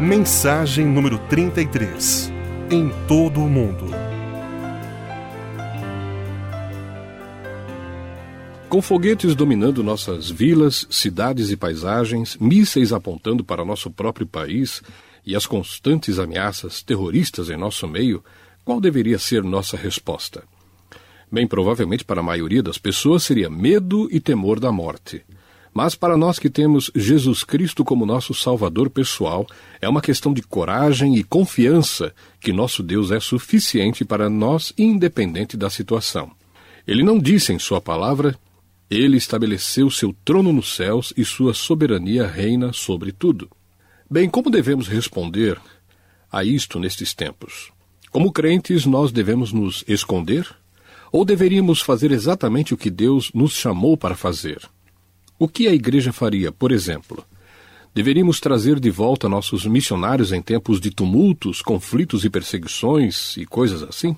Mensagem número 33 Em todo o mundo. Com foguetes dominando nossas vilas, cidades e paisagens, mísseis apontando para nosso próprio país e as constantes ameaças terroristas em nosso meio, qual deveria ser nossa resposta? Bem, provavelmente para a maioria das pessoas seria medo e temor da morte. Mas para nós que temos Jesus Cristo como nosso Salvador pessoal, é uma questão de coragem e confiança que nosso Deus é suficiente para nós, independente da situação. Ele não disse em Sua palavra: Ele estabeleceu seu trono nos céus e sua soberania reina sobre tudo. Bem, como devemos responder a isto nestes tempos? Como crentes, nós devemos nos esconder? Ou deveríamos fazer exatamente o que Deus nos chamou para fazer? O que a igreja faria, por exemplo? Deveríamos trazer de volta nossos missionários em tempos de tumultos, conflitos e perseguições e coisas assim?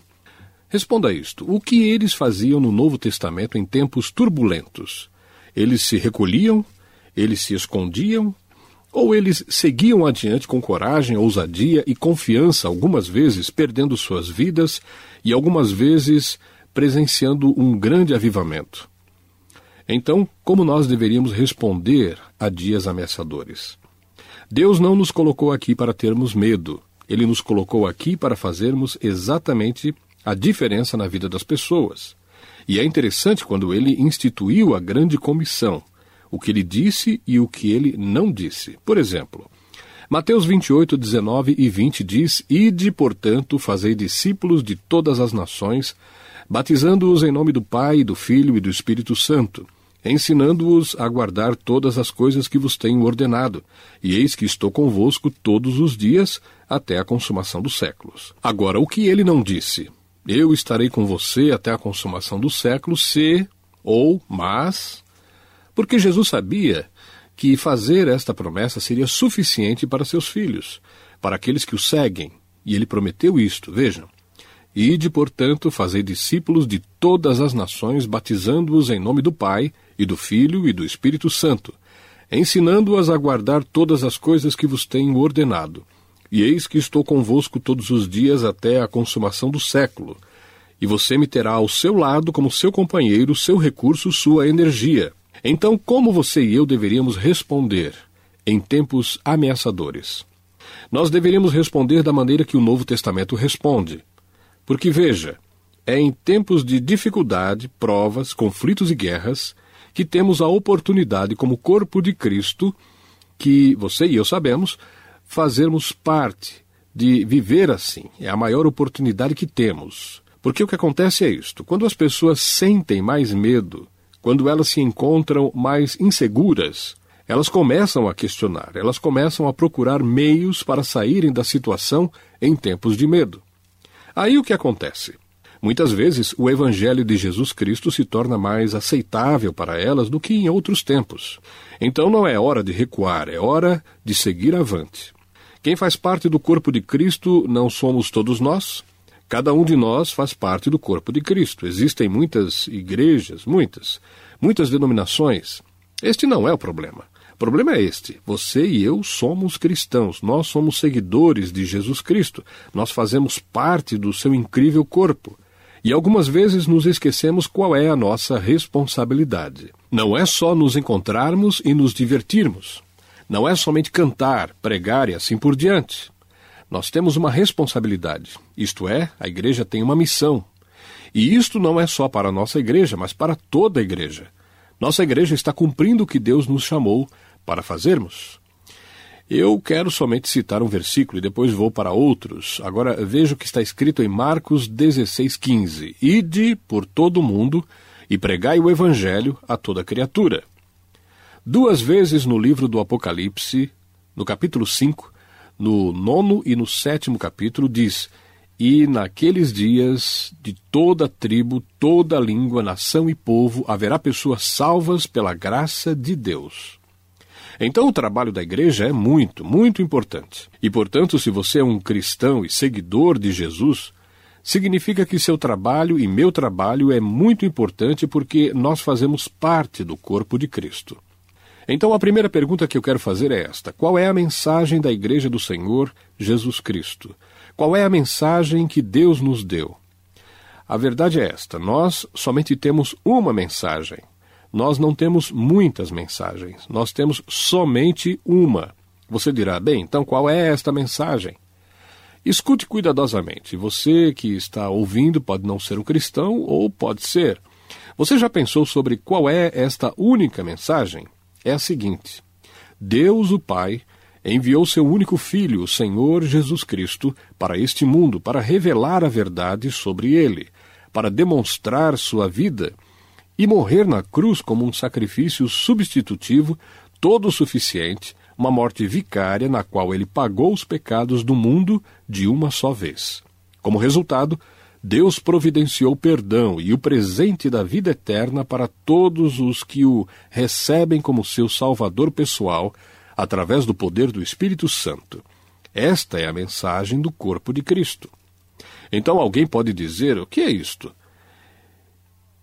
Responda isto: o que eles faziam no Novo Testamento em tempos turbulentos? Eles se recolhiam? Eles se escondiam? Ou eles seguiam adiante com coragem, ousadia e confiança, algumas vezes perdendo suas vidas e algumas vezes presenciando um grande avivamento? Então, como nós deveríamos responder a dias ameaçadores? Deus não nos colocou aqui para termos medo. Ele nos colocou aqui para fazermos exatamente a diferença na vida das pessoas. E é interessante quando ele instituiu a grande comissão, o que ele disse e o que ele não disse. Por exemplo, Mateus 28, 19 e 20 diz: Ide, portanto, fazei discípulos de todas as nações, batizando-os em nome do Pai, do Filho e do Espírito Santo ensinando-os a guardar todas as coisas que vos tenho ordenado, e eis que estou convosco todos os dias até a consumação dos séculos. Agora, o que ele não disse? Eu estarei com você até a consumação dos séculos, se ou mas, porque Jesus sabia que fazer esta promessa seria suficiente para seus filhos, para aqueles que o seguem, e ele prometeu isto, vejam. Ide, portanto, fazei discípulos de todas as nações, batizando-os em nome do Pai, e do Filho e do Espírito Santo, ensinando-as a guardar todas as coisas que vos tenho ordenado. E eis que estou convosco todos os dias até a consumação do século. E você me terá ao seu lado como seu companheiro, seu recurso, sua energia. Então, como você e eu deveríamos responder em tempos ameaçadores? Nós deveríamos responder da maneira que o Novo Testamento responde. Porque veja, é em tempos de dificuldade, provas, conflitos e guerras que temos a oportunidade, como corpo de Cristo, que você e eu sabemos, fazermos parte de viver assim. É a maior oportunidade que temos. Porque o que acontece é isto: quando as pessoas sentem mais medo, quando elas se encontram mais inseguras, elas começam a questionar, elas começam a procurar meios para saírem da situação em tempos de medo. Aí o que acontece? Muitas vezes, o Evangelho de Jesus Cristo se torna mais aceitável para elas do que em outros tempos. Então não é hora de recuar, é hora de seguir avante. Quem faz parte do corpo de Cristo não somos todos nós. Cada um de nós faz parte do corpo de Cristo. Existem muitas igrejas, muitas, muitas denominações. Este não é o problema. O problema é este: você e eu somos cristãos, nós somos seguidores de Jesus Cristo, nós fazemos parte do seu incrível corpo. E algumas vezes nos esquecemos qual é a nossa responsabilidade. Não é só nos encontrarmos e nos divertirmos. Não é somente cantar, pregar e assim por diante. Nós temos uma responsabilidade, isto é, a igreja tem uma missão. E isto não é só para a nossa igreja, mas para toda a igreja. Nossa igreja está cumprindo o que Deus nos chamou para fazermos. Eu quero somente citar um versículo e depois vou para outros. Agora veja o que está escrito em Marcos 16,15: Ide por todo o mundo e pregai o evangelho a toda criatura. Duas vezes no livro do Apocalipse, no capítulo 5, no nono e no sétimo capítulo, diz: E naqueles dias, de toda tribo, toda língua, nação e povo, haverá pessoas salvas pela graça de Deus. Então o trabalho da igreja é muito, muito importante. E portanto, se você é um cristão e seguidor de Jesus, significa que seu trabalho e meu trabalho é muito importante porque nós fazemos parte do corpo de Cristo. Então a primeira pergunta que eu quero fazer é esta: qual é a mensagem da Igreja do Senhor Jesus Cristo? Qual é a mensagem que Deus nos deu? A verdade é esta: nós somente temos uma mensagem. Nós não temos muitas mensagens, nós temos somente uma. Você dirá, bem, então qual é esta mensagem? Escute cuidadosamente. Você que está ouvindo pode não ser um cristão ou pode ser. Você já pensou sobre qual é esta única mensagem? É a seguinte: Deus, o Pai, enviou seu único Filho, o Senhor Jesus Cristo, para este mundo para revelar a verdade sobre ele, para demonstrar sua vida e morrer na cruz como um sacrifício substitutivo, todo suficiente, uma morte vicária na qual ele pagou os pecados do mundo de uma só vez. Como resultado, Deus providenciou perdão e o presente da vida eterna para todos os que o recebem como seu Salvador pessoal, através do poder do Espírito Santo. Esta é a mensagem do corpo de Cristo. Então alguém pode dizer: o que é isto?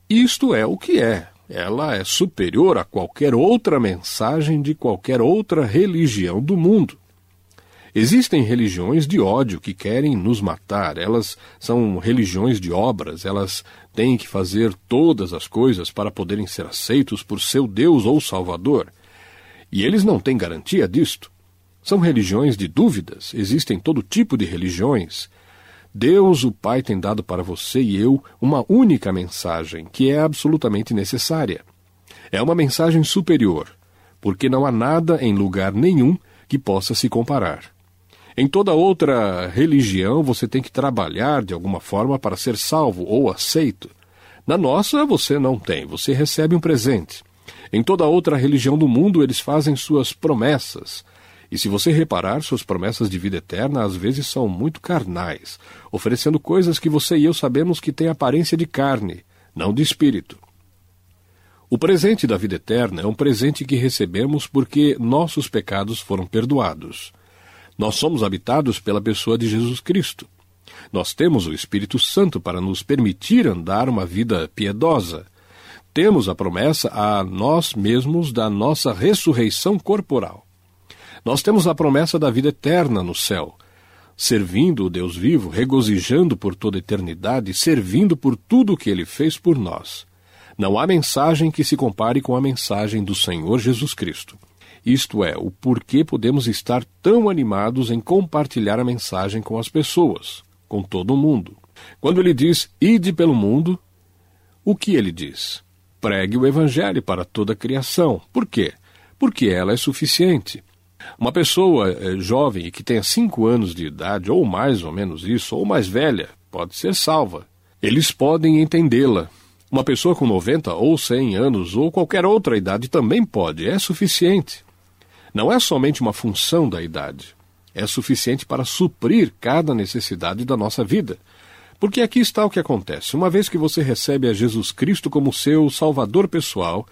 Isto é o que é. Ela é superior a qualquer outra mensagem de qualquer outra religião do mundo. Existem religiões de ódio que querem nos matar, elas são religiões de obras, elas têm que fazer todas as coisas para poderem ser aceitos por seu Deus ou Salvador. E eles não têm garantia disto. São religiões de dúvidas, existem todo tipo de religiões. Deus, o Pai, tem dado para você e eu uma única mensagem que é absolutamente necessária. É uma mensagem superior, porque não há nada em lugar nenhum que possa se comparar. Em toda outra religião, você tem que trabalhar de alguma forma para ser salvo ou aceito. Na nossa, você não tem, você recebe um presente. Em toda outra religião do mundo, eles fazem suas promessas. E se você reparar, suas promessas de vida eterna às vezes são muito carnais, oferecendo coisas que você e eu sabemos que têm aparência de carne, não de espírito. O presente da vida eterna é um presente que recebemos porque nossos pecados foram perdoados. Nós somos habitados pela pessoa de Jesus Cristo. Nós temos o Espírito Santo para nos permitir andar uma vida piedosa. Temos a promessa a nós mesmos da nossa ressurreição corporal. Nós temos a promessa da vida eterna no céu, servindo o Deus vivo, regozijando por toda eternidade, servindo por tudo o que ele fez por nós. Não há mensagem que se compare com a mensagem do Senhor Jesus Cristo. Isto é, o porquê podemos estar tão animados em compartilhar a mensagem com as pessoas, com todo o mundo. Quando ele diz ide pelo mundo, o que ele diz? Pregue o evangelho para toda a criação. Por quê? Porque ela é suficiente. Uma pessoa é, jovem que tenha cinco anos de idade, ou mais ou menos isso, ou mais velha, pode ser salva. Eles podem entendê-la. Uma pessoa com 90 ou 100 anos, ou qualquer outra idade, também pode, é suficiente não é somente uma função da idade, é suficiente para suprir cada necessidade da nossa vida. Porque aqui está o que acontece. Uma vez que você recebe a Jesus Cristo como seu Salvador pessoal,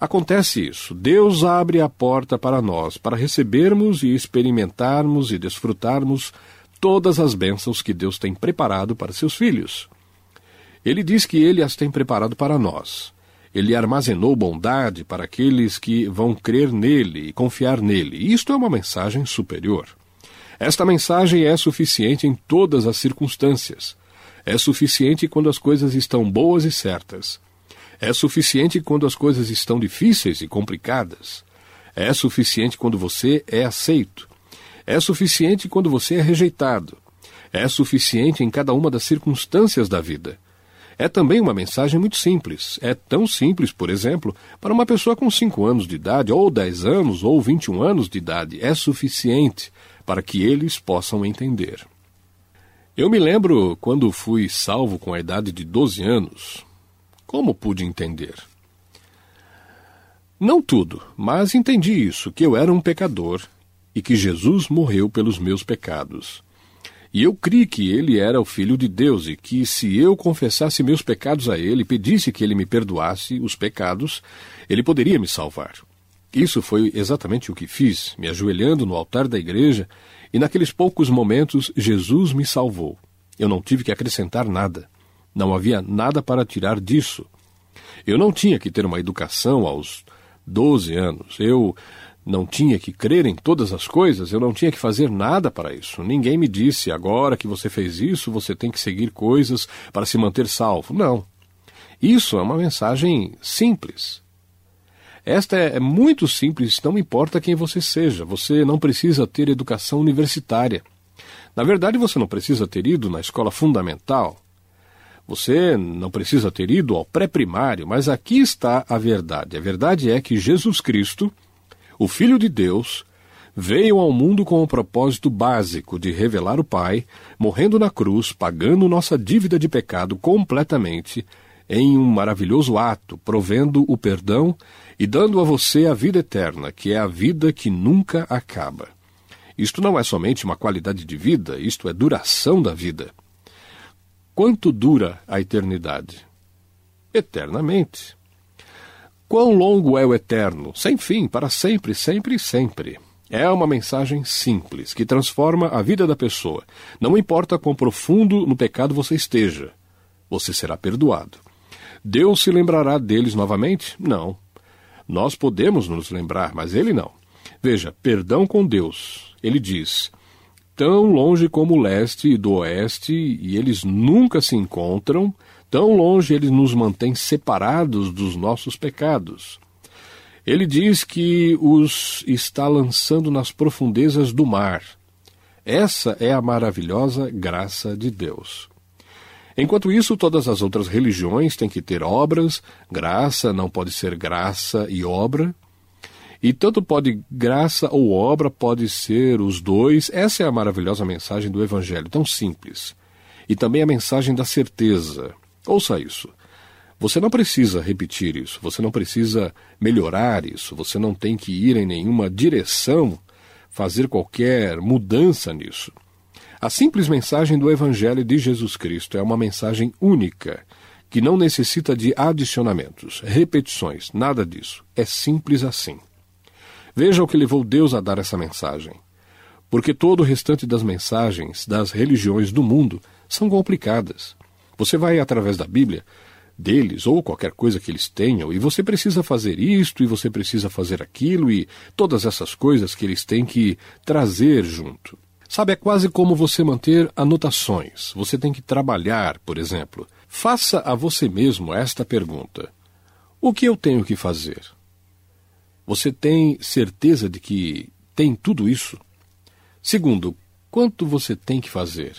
acontece isso. Deus abre a porta para nós, para recebermos e experimentarmos e desfrutarmos todas as bênçãos que Deus tem preparado para seus filhos. Ele diz que ele as tem preparado para nós. Ele armazenou bondade para aqueles que vão crer nele e confiar nele. isto é uma mensagem superior. Esta mensagem é suficiente em todas as circunstâncias. É suficiente quando as coisas estão boas e certas. É suficiente quando as coisas estão difíceis e complicadas. É suficiente quando você é aceito. É suficiente quando você é rejeitado. É suficiente em cada uma das circunstâncias da vida. É também uma mensagem muito simples. É tão simples, por exemplo, para uma pessoa com 5 anos de idade, ou 10 anos, ou 21 anos de idade. É suficiente para que eles possam entender. Eu me lembro quando fui salvo com a idade de 12 anos. Como pude entender? Não tudo, mas entendi isso, que eu era um pecador e que Jesus morreu pelos meus pecados. E eu criei que ele era o Filho de Deus e que, se eu confessasse meus pecados a ele, pedisse que ele me perdoasse os pecados, ele poderia me salvar. Isso foi exatamente o que fiz, me ajoelhando no altar da igreja, e naqueles poucos momentos Jesus me salvou. Eu não tive que acrescentar nada. Não havia nada para tirar disso. Eu não tinha que ter uma educação aos 12 anos. Eu não tinha que crer em todas as coisas, eu não tinha que fazer nada para isso. Ninguém me disse, agora que você fez isso, você tem que seguir coisas para se manter salvo. Não. Isso é uma mensagem simples. Esta é, é muito simples, não importa quem você seja. Você não precisa ter educação universitária. Na verdade, você não precisa ter ido na escola fundamental. Você não precisa ter ido ao pré-primário, mas aqui está a verdade. A verdade é que Jesus Cristo, o Filho de Deus, veio ao mundo com o propósito básico de revelar o Pai, morrendo na cruz, pagando nossa dívida de pecado completamente, em um maravilhoso ato, provendo o perdão e dando a você a vida eterna, que é a vida que nunca acaba. Isto não é somente uma qualidade de vida, isto é duração da vida. Quanto dura a eternidade? Eternamente. Quão longo é o eterno? Sem fim, para sempre, sempre e sempre. É uma mensagem simples que transforma a vida da pessoa. Não importa quão profundo no pecado você esteja, você será perdoado. Deus se lembrará deles novamente? Não. Nós podemos nos lembrar, mas ele não. Veja, perdão com Deus. Ele diz: tão longe como o leste e do oeste, e eles nunca se encontram, Tão longe ele nos mantém separados dos nossos pecados. Ele diz que os está lançando nas profundezas do mar. Essa é a maravilhosa graça de Deus. Enquanto isso, todas as outras religiões têm que ter obras, graça não pode ser graça e obra. E tanto pode graça ou obra pode ser os dois. Essa é a maravilhosa mensagem do Evangelho, tão simples. E também a mensagem da certeza. Ouça isso. Você não precisa repetir isso, você não precisa melhorar isso, você não tem que ir em nenhuma direção, fazer qualquer mudança nisso. A simples mensagem do Evangelho de Jesus Cristo é uma mensagem única, que não necessita de adicionamentos, repetições, nada disso. É simples assim. Veja o que levou Deus a dar essa mensagem. Porque todo o restante das mensagens das religiões do mundo são complicadas. Você vai através da Bíblia deles ou qualquer coisa que eles tenham e você precisa fazer isto e você precisa fazer aquilo e todas essas coisas que eles têm que trazer junto. Sabe, é quase como você manter anotações. Você tem que trabalhar, por exemplo. Faça a você mesmo esta pergunta: O que eu tenho que fazer? Você tem certeza de que tem tudo isso? Segundo, quanto você tem que fazer?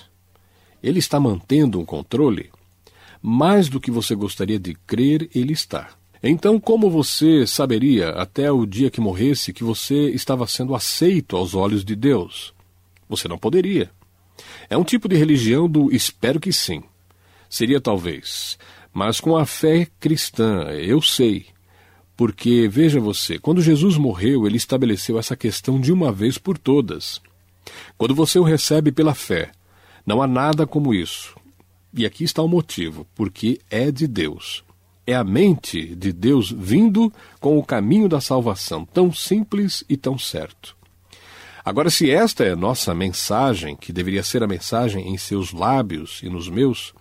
Ele está mantendo um controle? Mais do que você gostaria de crer, ele está. Então, como você saberia, até o dia que morresse, que você estava sendo aceito aos olhos de Deus? Você não poderia. É um tipo de religião do espero que sim. Seria talvez. Mas com a fé cristã, eu sei. Porque, veja você, quando Jesus morreu, ele estabeleceu essa questão de uma vez por todas. Quando você o recebe pela fé, não há nada como isso. E aqui está o motivo: porque é de Deus. É a mente de Deus vindo com o caminho da salvação, tão simples e tão certo. Agora, se esta é nossa mensagem, que deveria ser a mensagem em seus lábios e nos meus,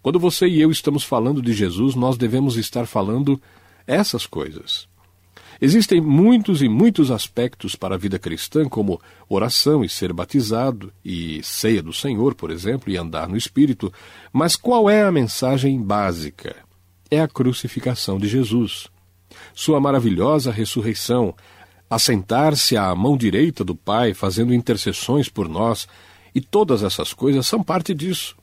quando você e eu estamos falando de Jesus, nós devemos estar falando essas coisas. Existem muitos e muitos aspectos para a vida cristã, como oração e ser batizado, e ceia do Senhor, por exemplo, e andar no Espírito, mas qual é a mensagem básica? É a crucificação de Jesus. Sua maravilhosa ressurreição, assentar-se à mão direita do Pai, fazendo intercessões por nós, e todas essas coisas são parte disso.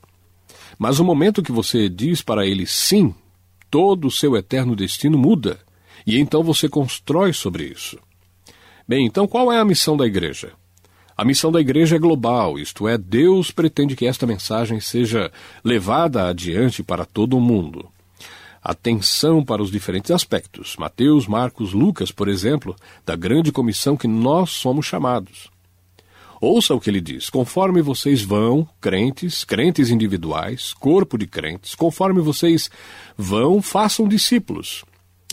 Mas o momento que você diz para ele sim, todo o seu eterno destino muda. E então você constrói sobre isso. Bem, então qual é a missão da igreja? A missão da igreja é global, isto é, Deus pretende que esta mensagem seja levada adiante para todo o mundo. Atenção para os diferentes aspectos. Mateus, Marcos, Lucas, por exemplo, da grande comissão que nós somos chamados. Ouça o que ele diz: conforme vocês vão, crentes, crentes individuais, corpo de crentes, conforme vocês vão, façam discípulos.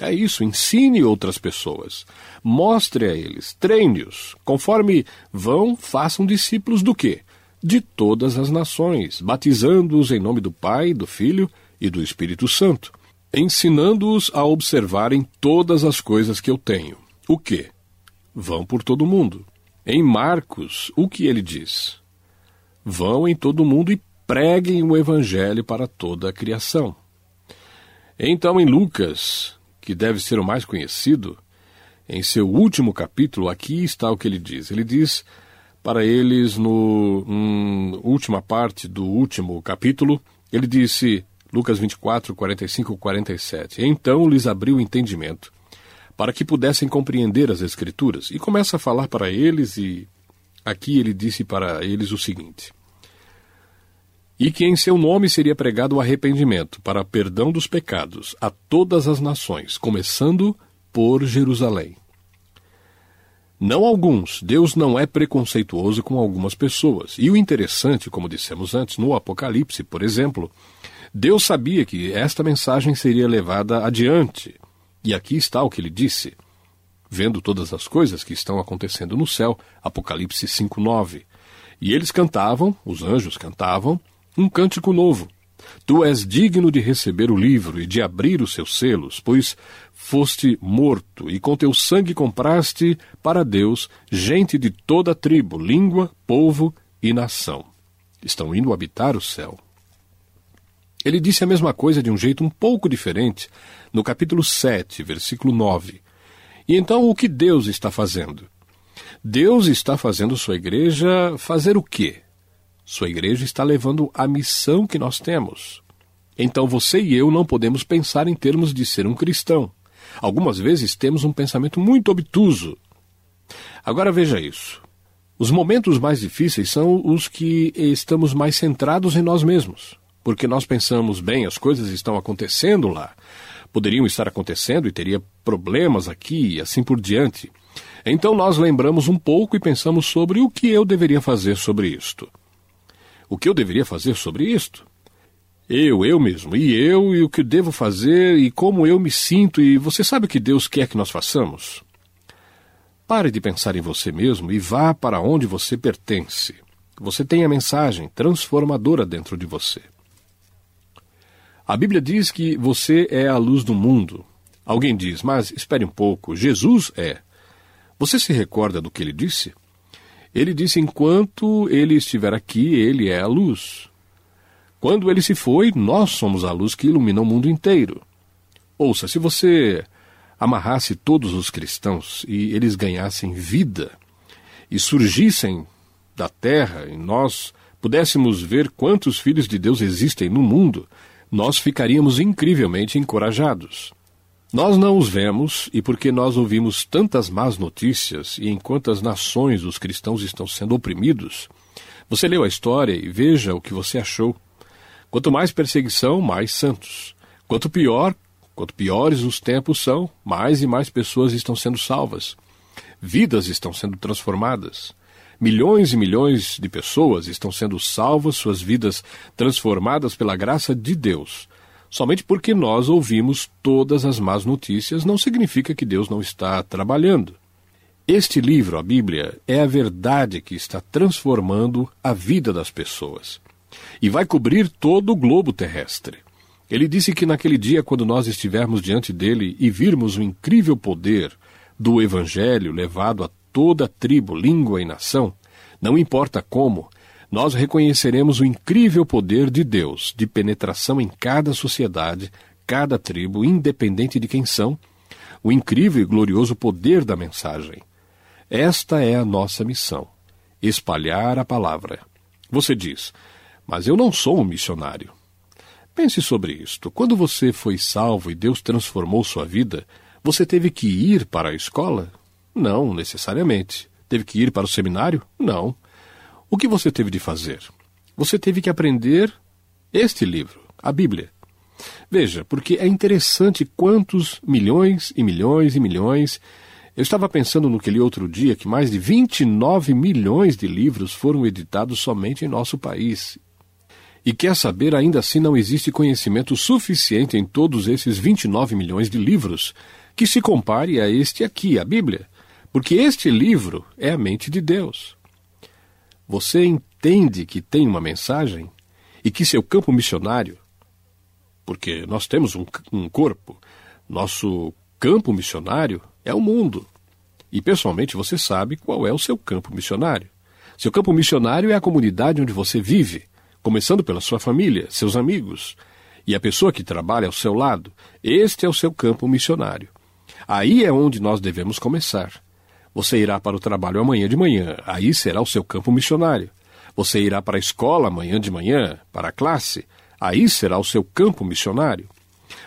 É isso, ensine outras pessoas. Mostre a eles, treine-os. Conforme vão, façam discípulos do quê? De todas as nações, batizando-os em nome do Pai, do Filho e do Espírito Santo. ensinando-os a observarem todas as coisas que eu tenho. O que? Vão por todo o mundo. Em Marcos, o que ele diz? Vão em todo o mundo e preguem o evangelho para toda a criação. Então, em Lucas, que deve ser o mais conhecido, em seu último capítulo, aqui está o que ele diz. Ele diz para eles, no hum, última parte do último capítulo, ele disse: Lucas 24, 45 47. Então lhes abriu o entendimento, para que pudessem compreender as Escrituras. E começa a falar para eles, e aqui ele disse para eles o seguinte: E que em seu nome seria pregado o arrependimento para perdão dos pecados a todas as nações, começando por Jerusalém. Não alguns, Deus não é preconceituoso com algumas pessoas. E o interessante, como dissemos antes, no Apocalipse, por exemplo, Deus sabia que esta mensagem seria levada adiante. E aqui está o que ele disse. Vendo todas as coisas que estão acontecendo no céu, Apocalipse 5:9. E eles cantavam, os anjos cantavam, um cântico novo. Tu és digno de receber o livro e de abrir os seus selos, pois foste morto e com teu sangue compraste para Deus gente de toda tribo, língua, povo e nação. Estão indo habitar o céu. Ele disse a mesma coisa de um jeito um pouco diferente no capítulo 7, versículo 9. E então o que Deus está fazendo? Deus está fazendo sua igreja fazer o quê? Sua igreja está levando a missão que nós temos. Então você e eu não podemos pensar em termos de ser um cristão. Algumas vezes temos um pensamento muito obtuso. Agora veja isso. Os momentos mais difíceis são os que estamos mais centrados em nós mesmos porque nós pensamos, bem, as coisas estão acontecendo lá, poderiam estar acontecendo e teria problemas aqui e assim por diante. Então nós lembramos um pouco e pensamos sobre o que eu deveria fazer sobre isto. O que eu deveria fazer sobre isto? Eu, eu mesmo, e eu, e o que devo fazer, e como eu me sinto, e você sabe o que Deus quer que nós façamos? Pare de pensar em você mesmo e vá para onde você pertence. Você tem a mensagem transformadora dentro de você. A Bíblia diz que você é a luz do mundo. Alguém diz, mas espere um pouco, Jesus é. Você se recorda do que ele disse? Ele disse: enquanto ele estiver aqui, ele é a luz. Quando ele se foi, nós somos a luz que ilumina o mundo inteiro. Ouça, se você amarrasse todos os cristãos e eles ganhassem vida e surgissem da terra e nós pudéssemos ver quantos filhos de Deus existem no mundo, nós ficaríamos incrivelmente encorajados. Nós não os vemos, e porque nós ouvimos tantas más notícias e em quantas nações os cristãos estão sendo oprimidos, você leu a história e veja o que você achou. Quanto mais perseguição, mais santos. Quanto pior, quanto piores os tempos são, mais e mais pessoas estão sendo salvas. Vidas estão sendo transformadas. Milhões e milhões de pessoas estão sendo salvas, suas vidas transformadas pela graça de Deus. Somente porque nós ouvimos todas as más notícias não significa que Deus não está trabalhando. Este livro, a Bíblia, é a verdade que está transformando a vida das pessoas. E vai cobrir todo o globo terrestre. Ele disse que naquele dia, quando nós estivermos diante dele e virmos o incrível poder do Evangelho levado a toda tribo, língua e nação, não importa como, nós reconheceremos o incrível poder de Deus de penetração em cada sociedade, cada tribo, independente de quem são, o incrível e glorioso poder da mensagem. Esta é a nossa missão: espalhar a palavra. Você diz, mas eu não sou um missionário. Pense sobre isto. Quando você foi salvo e Deus transformou sua vida, você teve que ir para a escola? Não, necessariamente. Teve que ir para o seminário? Não. O que você teve de fazer? Você teve que aprender este livro, a Bíblia. Veja, porque é interessante quantos milhões e milhões e milhões. Eu estava pensando no que li outro dia que mais de 29 milhões de livros foram editados somente em nosso país. E quer saber, ainda assim não existe conhecimento suficiente em todos esses 29 milhões de livros que se compare a este aqui, a Bíblia. Porque este livro é a mente de Deus. Você entende que tem uma mensagem e que seu campo missionário porque nós temos um, um corpo. Nosso campo missionário é o mundo. E pessoalmente você sabe qual é o seu campo missionário. Seu campo missionário é a comunidade onde você vive, começando pela sua família, seus amigos e a pessoa que trabalha ao seu lado. Este é o seu campo missionário. Aí é onde nós devemos começar. Você irá para o trabalho amanhã de manhã, aí será o seu campo missionário. Você irá para a escola amanhã de manhã, para a classe, aí será o seu campo missionário.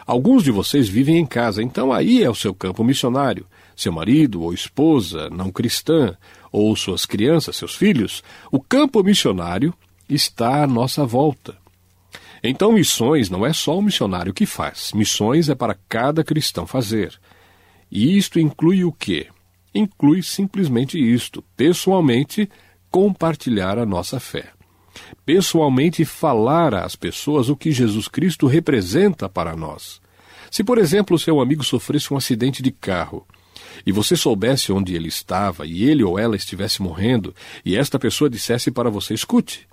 Alguns de vocês vivem em casa, então aí é o seu campo missionário. Seu marido ou esposa não cristã, ou suas crianças, seus filhos, o campo missionário está à nossa volta. Então, missões não é só o missionário que faz, missões é para cada cristão fazer. E isto inclui o quê? Inclui simplesmente isto, pessoalmente, compartilhar a nossa fé. Pessoalmente, falar às pessoas o que Jesus Cristo representa para nós. Se, por exemplo, seu amigo sofresse um acidente de carro e você soubesse onde ele estava e ele ou ela estivesse morrendo e esta pessoa dissesse para você: escute,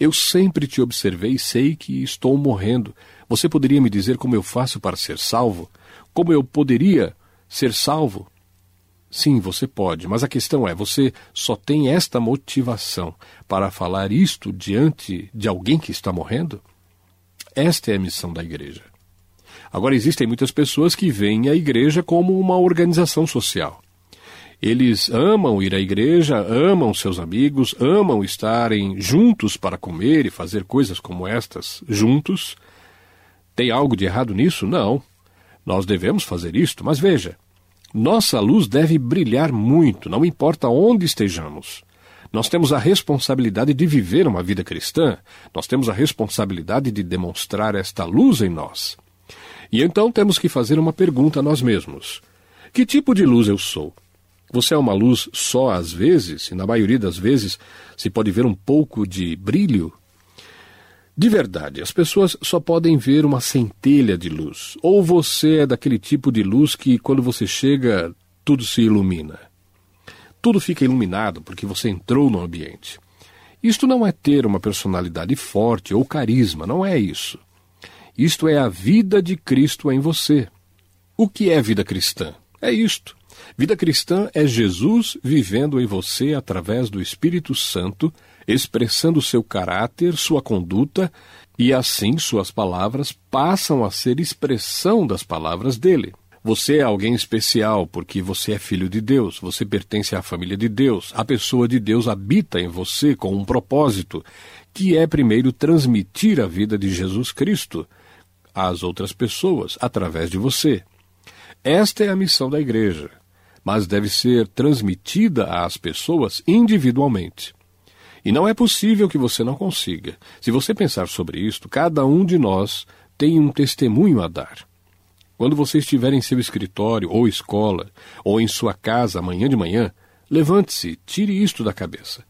eu sempre te observei e sei que estou morrendo. Você poderia me dizer como eu faço para ser salvo? Como eu poderia ser salvo? Sim, você pode, mas a questão é: você só tem esta motivação para falar isto diante de alguém que está morrendo? Esta é a missão da igreja. Agora, existem muitas pessoas que veem a igreja como uma organização social. Eles amam ir à igreja, amam seus amigos, amam estarem juntos para comer e fazer coisas como estas juntos. Tem algo de errado nisso? Não. Nós devemos fazer isto, mas veja, nossa luz deve brilhar muito, não importa onde estejamos. Nós temos a responsabilidade de viver uma vida cristã, nós temos a responsabilidade de demonstrar esta luz em nós. E então temos que fazer uma pergunta a nós mesmos: Que tipo de luz eu sou? Você é uma luz só às vezes, e na maioria das vezes se pode ver um pouco de brilho de verdade, as pessoas só podem ver uma centelha de luz. Ou você é daquele tipo de luz que, quando você chega, tudo se ilumina. Tudo fica iluminado porque você entrou no ambiente. Isto não é ter uma personalidade forte ou carisma, não é isso. Isto é a vida de Cristo em você. O que é vida cristã? É isto. Vida cristã é Jesus vivendo em você através do Espírito Santo expressando seu caráter, sua conduta, e assim suas palavras passam a ser expressão das palavras dele. Você é alguém especial porque você é filho de Deus, você pertence à família de Deus, a pessoa de Deus habita em você com um propósito, que é primeiro transmitir a vida de Jesus Cristo às outras pessoas através de você. Esta é a missão da igreja, mas deve ser transmitida às pessoas individualmente. E não é possível que você não consiga. Se você pensar sobre isto, cada um de nós tem um testemunho a dar. Quando você estiver em seu escritório ou escola, ou em sua casa amanhã de manhã, levante-se, tire isto da cabeça.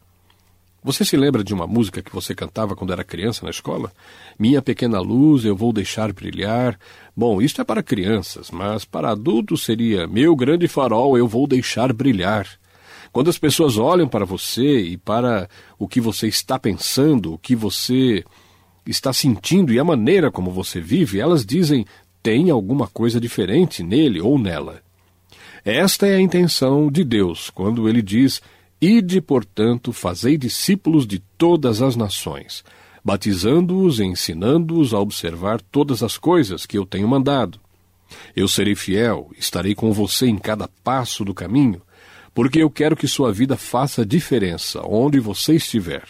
Você se lembra de uma música que você cantava quando era criança na escola? Minha pequena luz eu vou deixar brilhar. Bom, isto é para crianças, mas para adultos seria Meu grande farol eu vou deixar brilhar. Quando as pessoas olham para você e para o que você está pensando, o que você está sentindo e a maneira como você vive, elas dizem: tem alguma coisa diferente nele ou nela. Esta é a intenção de Deus quando ele diz: Ide, portanto, fazei discípulos de todas as nações, batizando-os e ensinando-os a observar todas as coisas que eu tenho mandado. Eu serei fiel, estarei com você em cada passo do caminho, porque eu quero que sua vida faça diferença onde você estiver.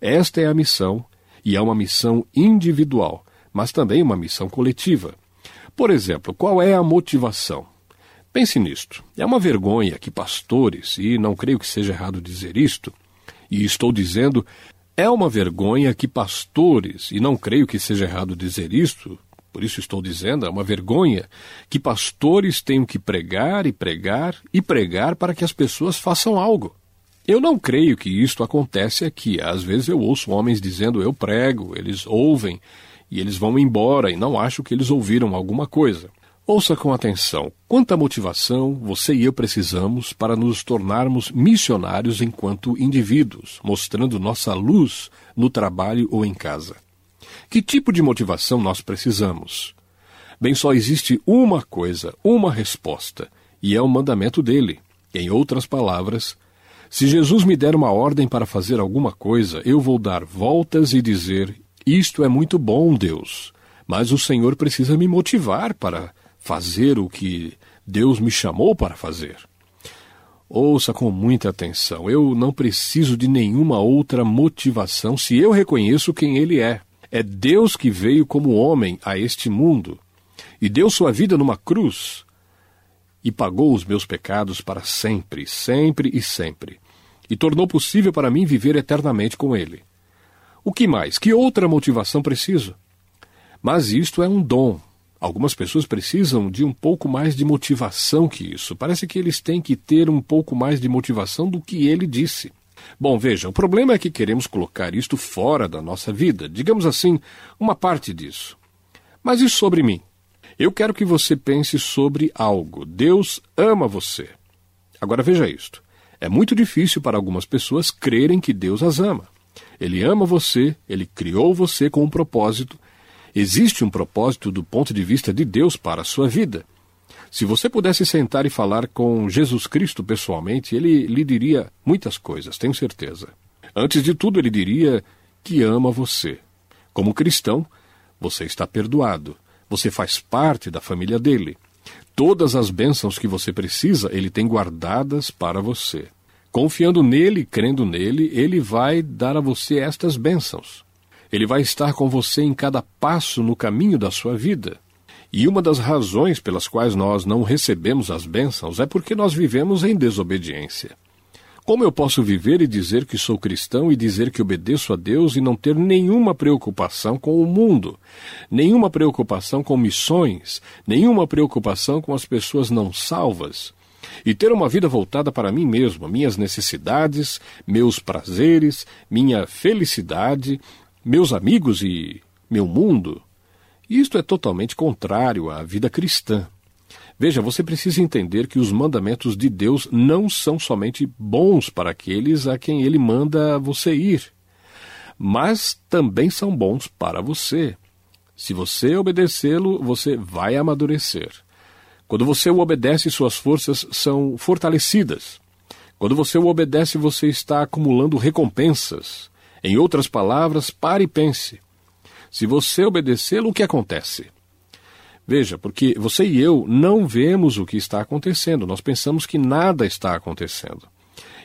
Esta é a missão, e é uma missão individual, mas também uma missão coletiva. Por exemplo, qual é a motivação? Pense nisto. É uma vergonha que pastores, e não creio que seja errado dizer isto, e estou dizendo, é uma vergonha que pastores, e não creio que seja errado dizer isto, por isso estou dizendo, é uma vergonha que pastores tenham que pregar e pregar e pregar para que as pessoas façam algo. Eu não creio que isto acontece aqui. Às vezes eu ouço homens dizendo eu prego, eles ouvem e eles vão embora e não acho que eles ouviram alguma coisa. Ouça com atenção quanta motivação você e eu precisamos para nos tornarmos missionários enquanto indivíduos, mostrando nossa luz no trabalho ou em casa. Que tipo de motivação nós precisamos? Bem, só existe uma coisa, uma resposta, e é o mandamento dele. Em outras palavras, se Jesus me der uma ordem para fazer alguma coisa, eu vou dar voltas e dizer: Isto é muito bom, Deus, mas o Senhor precisa me motivar para fazer o que Deus me chamou para fazer. Ouça com muita atenção. Eu não preciso de nenhuma outra motivação se eu reconheço quem Ele é. É Deus que veio como homem a este mundo e deu sua vida numa cruz e pagou os meus pecados para sempre, sempre e sempre, e tornou possível para mim viver eternamente com Ele. O que mais? Que outra motivação preciso? Mas isto é um dom, Algumas pessoas precisam de um pouco mais de motivação que isso. Parece que eles têm que ter um pouco mais de motivação do que ele disse. Bom, veja, o problema é que queremos colocar isto fora da nossa vida, digamos assim, uma parte disso. Mas e sobre mim? Eu quero que você pense sobre algo. Deus ama você. Agora veja isto. É muito difícil para algumas pessoas crerem que Deus as ama. Ele ama você, ele criou você com um propósito Existe um propósito do ponto de vista de Deus para a sua vida. Se você pudesse sentar e falar com Jesus Cristo pessoalmente, ele lhe diria muitas coisas, tenho certeza. Antes de tudo, ele diria que ama você. Como cristão, você está perdoado. Você faz parte da família dele. Todas as bênçãos que você precisa, ele tem guardadas para você. Confiando nele, crendo nele, ele vai dar a você estas bênçãos. Ele vai estar com você em cada passo no caminho da sua vida. E uma das razões pelas quais nós não recebemos as bênçãos é porque nós vivemos em desobediência. Como eu posso viver e dizer que sou cristão e dizer que obedeço a Deus e não ter nenhuma preocupação com o mundo, nenhuma preocupação com missões, nenhuma preocupação com as pessoas não salvas? E ter uma vida voltada para mim mesmo, minhas necessidades, meus prazeres, minha felicidade, meus amigos e meu mundo. Isto é totalmente contrário à vida cristã. Veja, você precisa entender que os mandamentos de Deus não são somente bons para aqueles a quem ele manda você ir, mas também são bons para você. Se você obedecê-lo, você vai amadurecer. Quando você o obedece, suas forças são fortalecidas. Quando você o obedece, você está acumulando recompensas. Em outras palavras, pare e pense. Se você obedecê-lo, o que acontece? Veja, porque você e eu não vemos o que está acontecendo, nós pensamos que nada está acontecendo.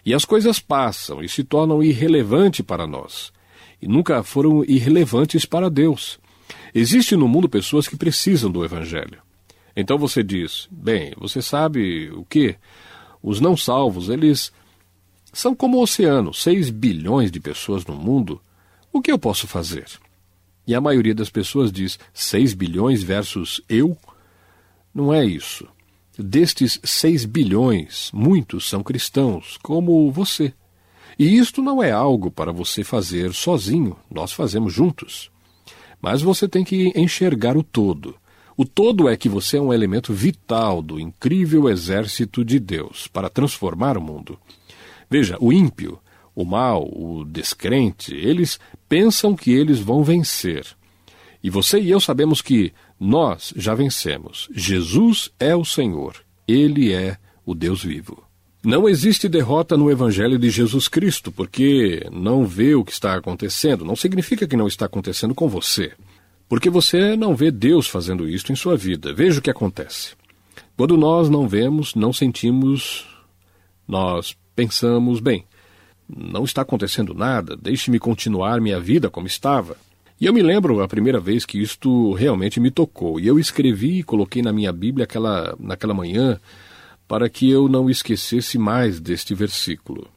E as coisas passam e se tornam irrelevantes para nós. E nunca foram irrelevantes para Deus. Existe no mundo pessoas que precisam do Evangelho. Então você diz: bem, você sabe o que? Os não salvos, eles são como o oceano, 6 bilhões de pessoas no mundo. O que eu posso fazer? E a maioria das pessoas diz: 6 bilhões versus eu? Não é isso. Destes 6 bilhões, muitos são cristãos, como você. E isto não é algo para você fazer sozinho, nós fazemos juntos. Mas você tem que enxergar o todo. O todo é que você é um elemento vital do incrível exército de Deus para transformar o mundo. Veja, o ímpio, o mal, o descrente, eles pensam que eles vão vencer. E você e eu sabemos que nós já vencemos. Jesus é o Senhor. Ele é o Deus vivo. Não existe derrota no Evangelho de Jesus Cristo, porque não vê o que está acontecendo. Não significa que não está acontecendo com você. Porque você não vê Deus fazendo isto em sua vida. Veja o que acontece. Quando nós não vemos, não sentimos, nós pensamos, bem, não está acontecendo nada, deixe-me continuar minha vida como estava. E eu me lembro a primeira vez que isto realmente me tocou, e eu escrevi e coloquei na minha Bíblia aquela, naquela manhã para que eu não esquecesse mais deste versículo.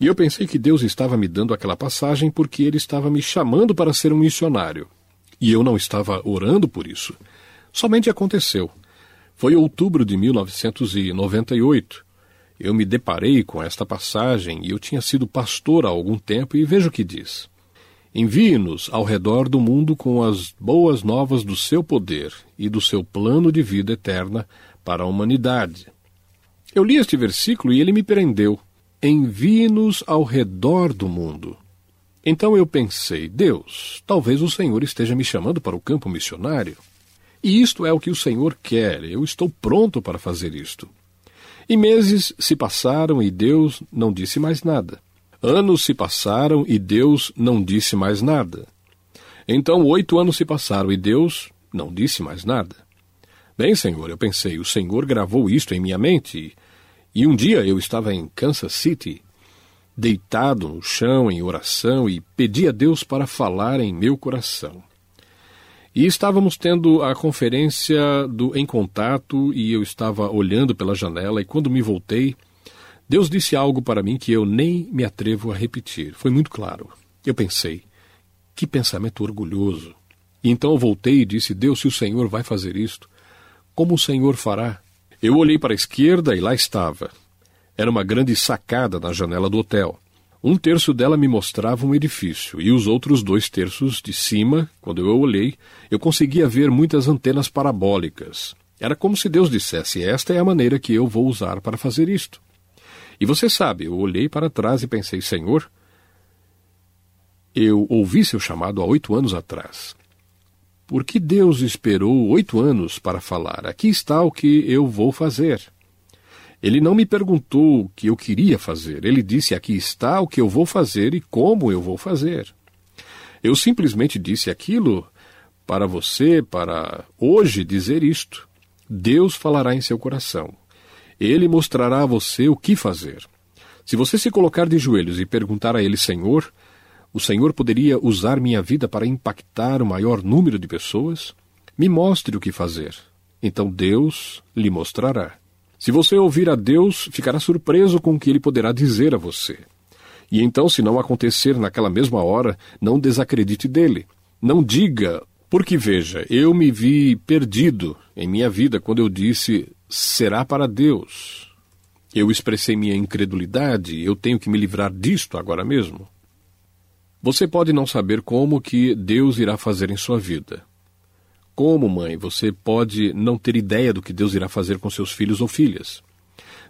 E eu pensei que Deus estava me dando aquela passagem porque Ele estava me chamando para ser um missionário. E eu não estava orando por isso. Somente aconteceu. Foi outubro de 1998 eu me deparei com esta passagem e eu tinha sido pastor há algum tempo e vejo o que diz. Envie-nos ao redor do mundo com as boas novas do seu poder e do seu plano de vida eterna para a humanidade. Eu li este versículo e ele me prendeu. Envie-nos ao redor do mundo. Então eu pensei, Deus, talvez o Senhor esteja me chamando para o campo missionário. E isto é o que o Senhor quer, eu estou pronto para fazer isto. E meses se passaram e Deus não disse mais nada. Anos se passaram e Deus não disse mais nada. Então oito anos se passaram e Deus não disse mais nada. Bem, Senhor, eu pensei, o Senhor gravou isto em minha mente. E um dia eu estava em Kansas City, deitado no chão em oração e pedi a Deus para falar em meu coração. E estávamos tendo a conferência do Em Contato e eu estava olhando pela janela e quando me voltei, Deus disse algo para mim que eu nem me atrevo a repetir. Foi muito claro. Eu pensei, que pensamento orgulhoso. E então eu voltei e disse: Deus, se o Senhor vai fazer isto, como o Senhor fará? Eu olhei para a esquerda e lá estava. Era uma grande sacada na janela do hotel. Um terço dela me mostrava um edifício, e os outros dois terços de cima, quando eu olhei, eu conseguia ver muitas antenas parabólicas. Era como se Deus dissesse: Esta é a maneira que eu vou usar para fazer isto. E você sabe, eu olhei para trás e pensei: Senhor, eu ouvi seu chamado há oito anos atrás. Por que Deus esperou oito anos para falar? Aqui está o que eu vou fazer. Ele não me perguntou o que eu queria fazer. Ele disse: Aqui está o que eu vou fazer e como eu vou fazer. Eu simplesmente disse aquilo para você, para hoje dizer isto. Deus falará em seu coração. Ele mostrará a você o que fazer. Se você se colocar de joelhos e perguntar a Ele, Senhor, o Senhor poderia usar minha vida para impactar o maior número de pessoas? Me mostre o que fazer. Então Deus lhe mostrará. Se você ouvir a Deus, ficará surpreso com o que ele poderá dizer a você. E então, se não acontecer naquela mesma hora, não desacredite dele. Não diga, porque veja, eu me vi perdido em minha vida quando eu disse será para Deus. Eu expressei minha incredulidade, eu tenho que me livrar disto agora mesmo. Você pode não saber como que Deus irá fazer em sua vida. Como mãe, você pode não ter ideia do que Deus irá fazer com seus filhos ou filhas.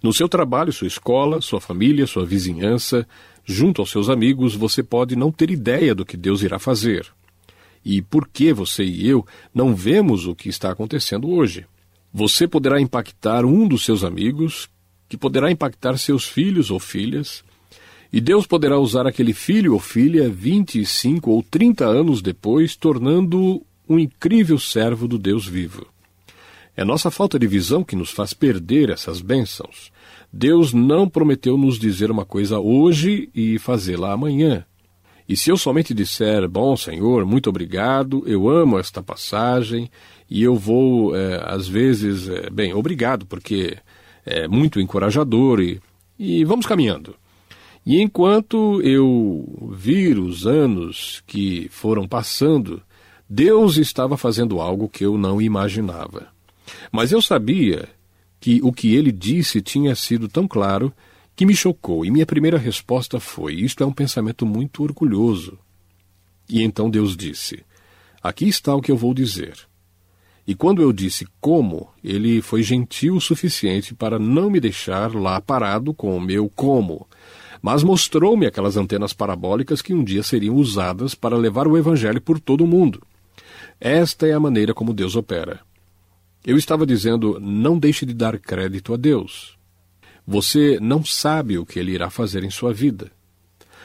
No seu trabalho, sua escola, sua família, sua vizinhança, junto aos seus amigos, você pode não ter ideia do que Deus irá fazer. E por que você e eu não vemos o que está acontecendo hoje? Você poderá impactar um dos seus amigos, que poderá impactar seus filhos ou filhas, e Deus poderá usar aquele filho ou filha 25 ou 30 anos depois, tornando um incrível servo do Deus vivo. É nossa falta de visão que nos faz perder essas bênçãos. Deus não prometeu nos dizer uma coisa hoje e fazê-la amanhã. E se eu somente disser, bom Senhor, muito obrigado, eu amo esta passagem, e eu vou, é, às vezes, é, bem, obrigado, porque é muito encorajador, e, e vamos caminhando. E enquanto eu vir os anos que foram passando, Deus estava fazendo algo que eu não imaginava. Mas eu sabia que o que ele disse tinha sido tão claro que me chocou, e minha primeira resposta foi: Isto é um pensamento muito orgulhoso. E então Deus disse: Aqui está o que eu vou dizer. E quando eu disse como, ele foi gentil o suficiente para não me deixar lá parado com o meu como, mas mostrou-me aquelas antenas parabólicas que um dia seriam usadas para levar o Evangelho por todo o mundo. Esta é a maneira como Deus opera. Eu estava dizendo: não deixe de dar crédito a Deus. Você não sabe o que Ele irá fazer em sua vida.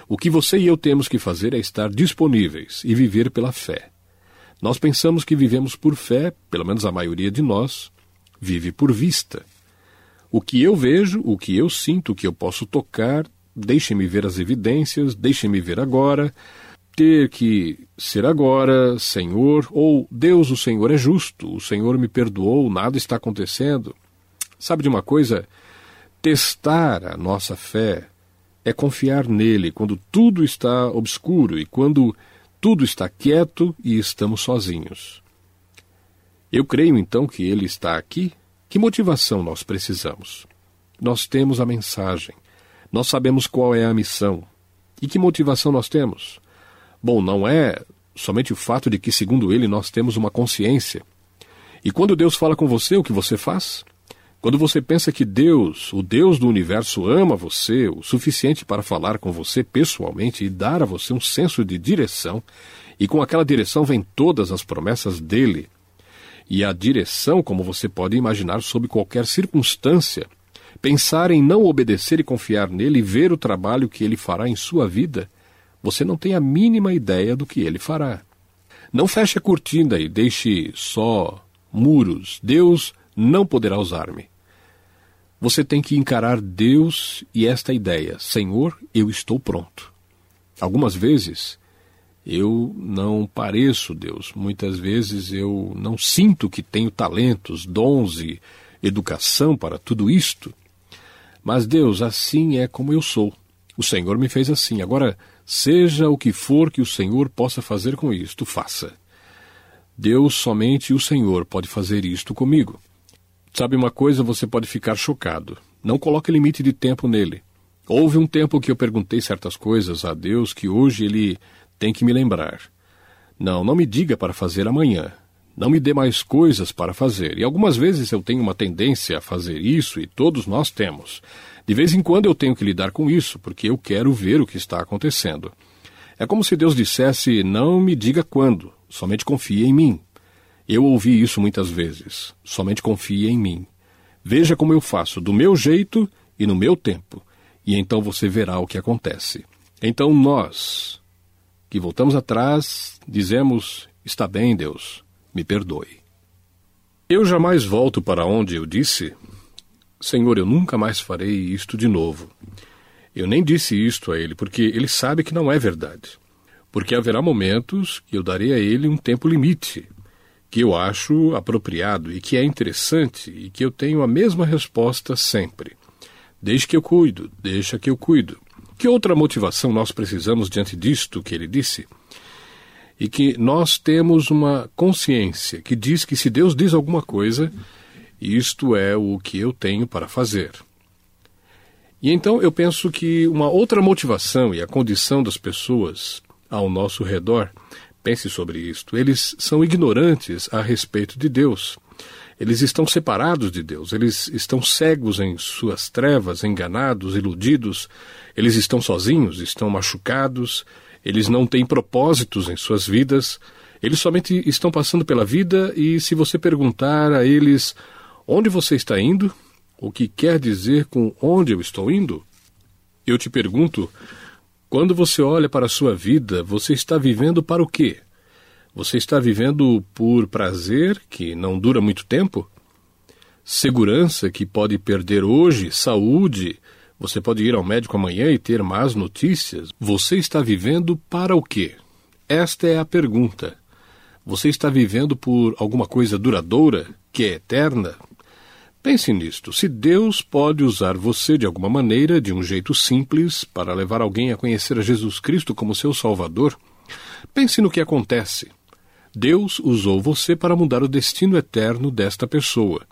O que você e eu temos que fazer é estar disponíveis e viver pela fé. Nós pensamos que vivemos por fé, pelo menos a maioria de nós, vive por vista. O que eu vejo, o que eu sinto, o que eu posso tocar, deixe-me ver as evidências, deixe-me ver agora, ter que ser agora, Senhor, ou Deus, o Senhor é justo, o Senhor me perdoou, nada está acontecendo. Sabe de uma coisa? Testar a nossa fé é confiar nele quando tudo está obscuro e quando tudo está quieto e estamos sozinhos. Eu creio então que ele está aqui. Que motivação nós precisamos? Nós temos a mensagem. Nós sabemos qual é a missão. E que motivação nós temos? Bom, não é somente o fato de que, segundo ele, nós temos uma consciência. E quando Deus fala com você, o que você faz? Quando você pensa que Deus, o Deus do universo, ama você o suficiente para falar com você pessoalmente e dar a você um senso de direção, e com aquela direção vem todas as promessas dele, e a direção, como você pode imaginar, sob qualquer circunstância, pensar em não obedecer e confiar nele e ver o trabalho que ele fará em sua vida, você não tem a mínima ideia do que ele fará. Não feche a cortina e deixe só muros. Deus não poderá usar-me. Você tem que encarar Deus e esta ideia: Senhor, eu estou pronto. Algumas vezes eu não pareço Deus, muitas vezes eu não sinto que tenho talentos, dons e educação para tudo isto. Mas Deus, assim é como eu sou. O Senhor me fez assim. Agora, seja o que for que o Senhor possa fazer com isto, faça. Deus, somente o Senhor pode fazer isto comigo. Sabe uma coisa, você pode ficar chocado. Não coloque limite de tempo nele. Houve um tempo que eu perguntei certas coisas a Deus que hoje ele tem que me lembrar. Não, não me diga para fazer amanhã. Não me dê mais coisas para fazer. E algumas vezes eu tenho uma tendência a fazer isso, e todos nós temos. De vez em quando eu tenho que lidar com isso, porque eu quero ver o que está acontecendo. É como se Deus dissesse: Não me diga quando, somente confie em mim. Eu ouvi isso muitas vezes. Somente confie em mim. Veja como eu faço, do meu jeito e no meu tempo, e então você verá o que acontece. Então nós, que voltamos atrás, dizemos: Está bem, Deus, me perdoe. Eu jamais volto para onde eu disse: Senhor, eu nunca mais farei isto de novo. Eu nem disse isto a ele, porque ele sabe que não é verdade. Porque haverá momentos que eu darei a ele um tempo limite, que eu acho apropriado e que é interessante e que eu tenho a mesma resposta sempre. Desde que eu cuido, deixa que eu cuido. Que outra motivação nós precisamos diante disto que ele disse? E que nós temos uma consciência que diz que se Deus diz alguma coisa, isto é o que eu tenho para fazer. E então eu penso que uma outra motivação e a condição das pessoas ao nosso redor Pense sobre isto. Eles são ignorantes a respeito de Deus. Eles estão separados de Deus, eles estão cegos em suas trevas, enganados, iludidos, eles estão sozinhos, estão machucados, eles não têm propósitos em suas vidas, eles somente estão passando pela vida e se você perguntar a eles onde você está indo, o que quer dizer com onde eu estou indo, eu te pergunto quando você olha para a sua vida, você está vivendo para o quê? Você está vivendo por prazer, que não dura muito tempo? Segurança, que pode perder hoje? Saúde? Você pode ir ao médico amanhã e ter más notícias? Você está vivendo para o quê? Esta é a pergunta. Você está vivendo por alguma coisa duradoura, que é eterna? Pense nisto. Se Deus pode usar você de alguma maneira, de um jeito simples, para levar alguém a conhecer a Jesus Cristo como seu Salvador, pense no que acontece. Deus usou você para mudar o destino eterno desta pessoa.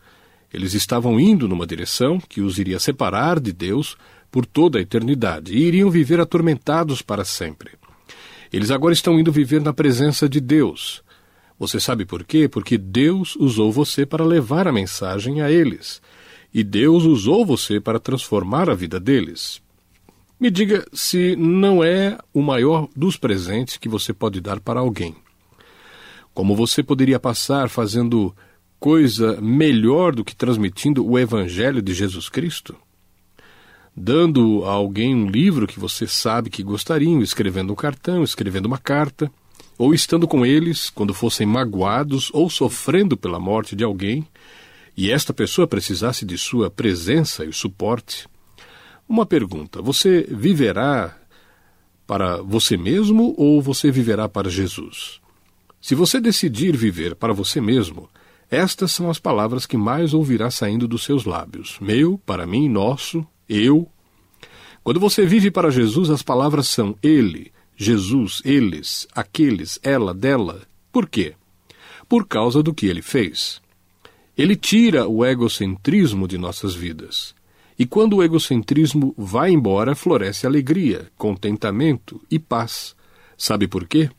Eles estavam indo numa direção que os iria separar de Deus por toda a eternidade e iriam viver atormentados para sempre. Eles agora estão indo viver na presença de Deus. Você sabe por quê? Porque Deus usou você para levar a mensagem a eles. E Deus usou você para transformar a vida deles. Me diga se não é o maior dos presentes que você pode dar para alguém. Como você poderia passar fazendo coisa melhor do que transmitindo o Evangelho de Jesus Cristo? Dando a alguém um livro que você sabe que gostariam, escrevendo um cartão, escrevendo uma carta ou estando com eles quando fossem magoados ou sofrendo pela morte de alguém, e esta pessoa precisasse de sua presença e suporte. Uma pergunta: você viverá para você mesmo ou você viverá para Jesus? Se você decidir viver para você mesmo, estas são as palavras que mais ouvirá saindo dos seus lábios: meu, para mim, nosso, eu. Quando você vive para Jesus, as palavras são ele, Jesus, eles, aqueles, ela, dela. Por quê? Por causa do que ele fez. Ele tira o egocentrismo de nossas vidas. E quando o egocentrismo vai embora, floresce alegria, contentamento e paz. Sabe por quê?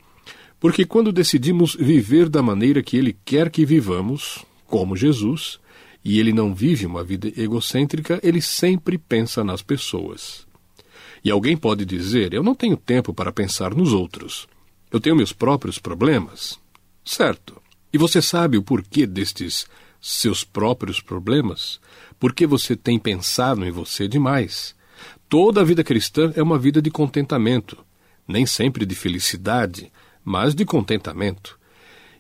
Porque quando decidimos viver da maneira que Ele quer que vivamos, como Jesus, e ele não vive uma vida egocêntrica, ele sempre pensa nas pessoas. E alguém pode dizer: Eu não tenho tempo para pensar nos outros. Eu tenho meus próprios problemas. Certo. E você sabe o porquê destes seus próprios problemas? Porque você tem pensado em você demais. Toda a vida cristã é uma vida de contentamento, nem sempre de felicidade, mas de contentamento.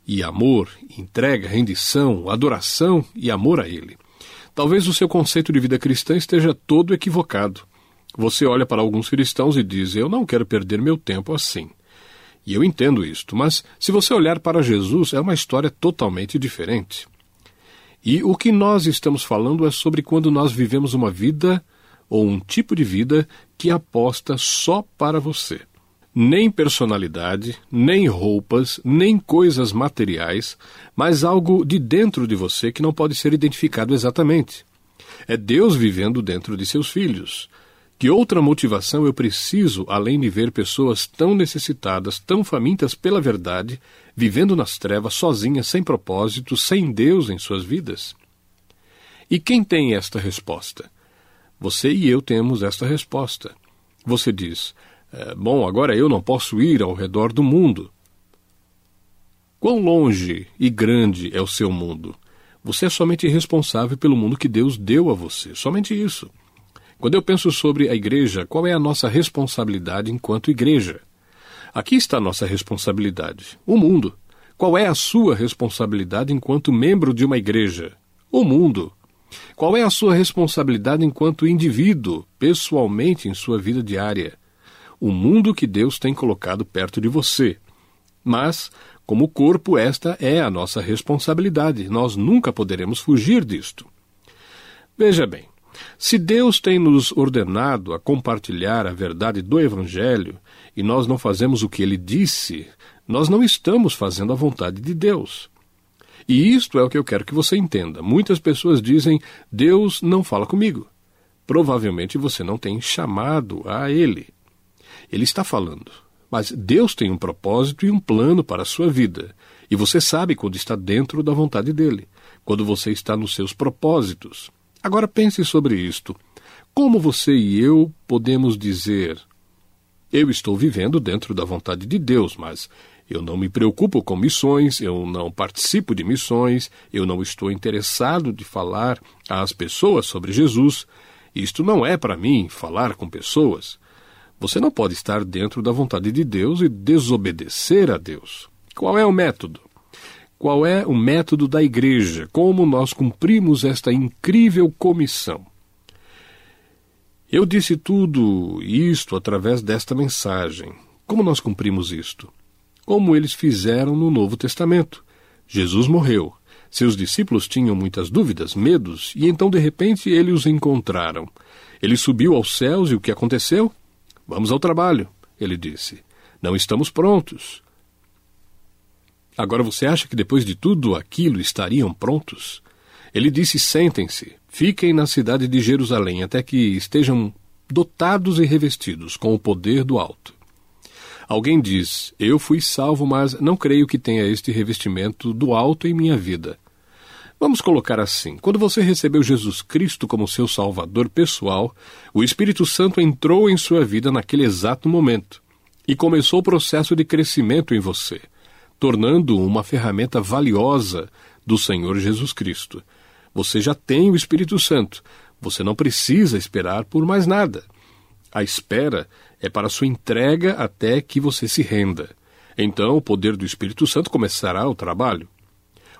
E amor, entrega, rendição, adoração e amor a Ele. Talvez o seu conceito de vida cristã esteja todo equivocado. Você olha para alguns cristãos e diz: Eu não quero perder meu tempo assim. E eu entendo isto, mas se você olhar para Jesus, é uma história totalmente diferente. E o que nós estamos falando é sobre quando nós vivemos uma vida ou um tipo de vida que aposta só para você. Nem personalidade, nem roupas, nem coisas materiais, mas algo de dentro de você que não pode ser identificado exatamente. É Deus vivendo dentro de seus filhos. Que outra motivação eu preciso além de ver pessoas tão necessitadas, tão famintas pela verdade, vivendo nas trevas, sozinhas, sem propósito, sem Deus em suas vidas? E quem tem esta resposta? Você e eu temos esta resposta. Você diz: é, Bom, agora eu não posso ir ao redor do mundo. Quão longe e grande é o seu mundo? Você é somente responsável pelo mundo que Deus deu a você, somente isso. Quando eu penso sobre a igreja, qual é a nossa responsabilidade enquanto igreja? Aqui está a nossa responsabilidade: o mundo. Qual é a sua responsabilidade enquanto membro de uma igreja? O mundo. Qual é a sua responsabilidade enquanto indivíduo, pessoalmente em sua vida diária? O mundo que Deus tem colocado perto de você. Mas, como corpo, esta é a nossa responsabilidade. Nós nunca poderemos fugir disto. Veja bem, se Deus tem nos ordenado a compartilhar a verdade do Evangelho e nós não fazemos o que ele disse, nós não estamos fazendo a vontade de Deus. E isto é o que eu quero que você entenda. Muitas pessoas dizem: Deus não fala comigo. Provavelmente você não tem chamado a Ele. Ele está falando. Mas Deus tem um propósito e um plano para a sua vida. E você sabe quando está dentro da vontade dele, quando você está nos seus propósitos. Agora pense sobre isto. Como você e eu podemos dizer: Eu estou vivendo dentro da vontade de Deus, mas eu não me preocupo com missões, eu não participo de missões, eu não estou interessado de falar às pessoas sobre Jesus. Isto não é para mim falar com pessoas. Você não pode estar dentro da vontade de Deus e desobedecer a Deus. Qual é o método? Qual é o método da igreja, como nós cumprimos esta incrível comissão. Eu disse tudo isto através desta mensagem. Como nós cumprimos isto? Como eles fizeram no Novo Testamento. Jesus morreu. Seus discípulos tinham muitas dúvidas, medos, e então de repente ele os encontraram. Ele subiu aos céus e o que aconteceu? Vamos ao trabalho, ele disse. Não estamos prontos. Agora você acha que depois de tudo aquilo estariam prontos? Ele disse: Sentem-se, fiquem na cidade de Jerusalém até que estejam dotados e revestidos com o poder do alto. Alguém diz: Eu fui salvo, mas não creio que tenha este revestimento do alto em minha vida. Vamos colocar assim: quando você recebeu Jesus Cristo como seu Salvador pessoal, o Espírito Santo entrou em sua vida naquele exato momento e começou o processo de crescimento em você tornando uma ferramenta valiosa do Senhor Jesus Cristo. Você já tem o Espírito Santo. Você não precisa esperar por mais nada. A espera é para sua entrega até que você se renda. Então, o poder do Espírito Santo começará o trabalho.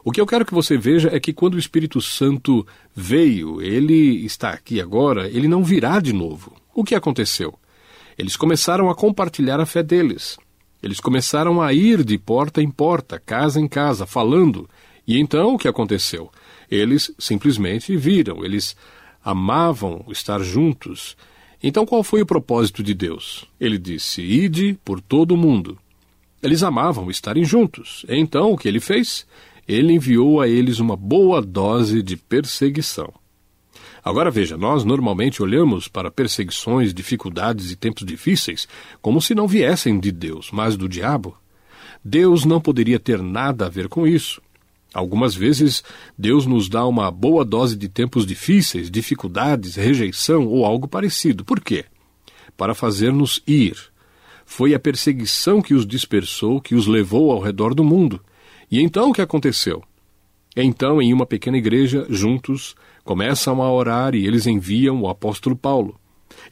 O que eu quero que você veja é que quando o Espírito Santo veio, ele está aqui agora, ele não virá de novo. O que aconteceu? Eles começaram a compartilhar a fé deles. Eles começaram a ir de porta em porta, casa em casa, falando. E então o que aconteceu? Eles simplesmente viram, eles amavam estar juntos. Então qual foi o propósito de Deus? Ele disse: Ide por todo o mundo. Eles amavam estarem juntos. Então o que ele fez? Ele enviou a eles uma boa dose de perseguição. Agora veja, nós normalmente olhamos para perseguições, dificuldades e tempos difíceis como se não viessem de Deus, mas do diabo. Deus não poderia ter nada a ver com isso. Algumas vezes Deus nos dá uma boa dose de tempos difíceis, dificuldades, rejeição ou algo parecido. Por quê? Para fazer-nos ir. Foi a perseguição que os dispersou, que os levou ao redor do mundo. E então o que aconteceu? Então, em uma pequena igreja, juntos, começam a orar e eles enviam o apóstolo Paulo.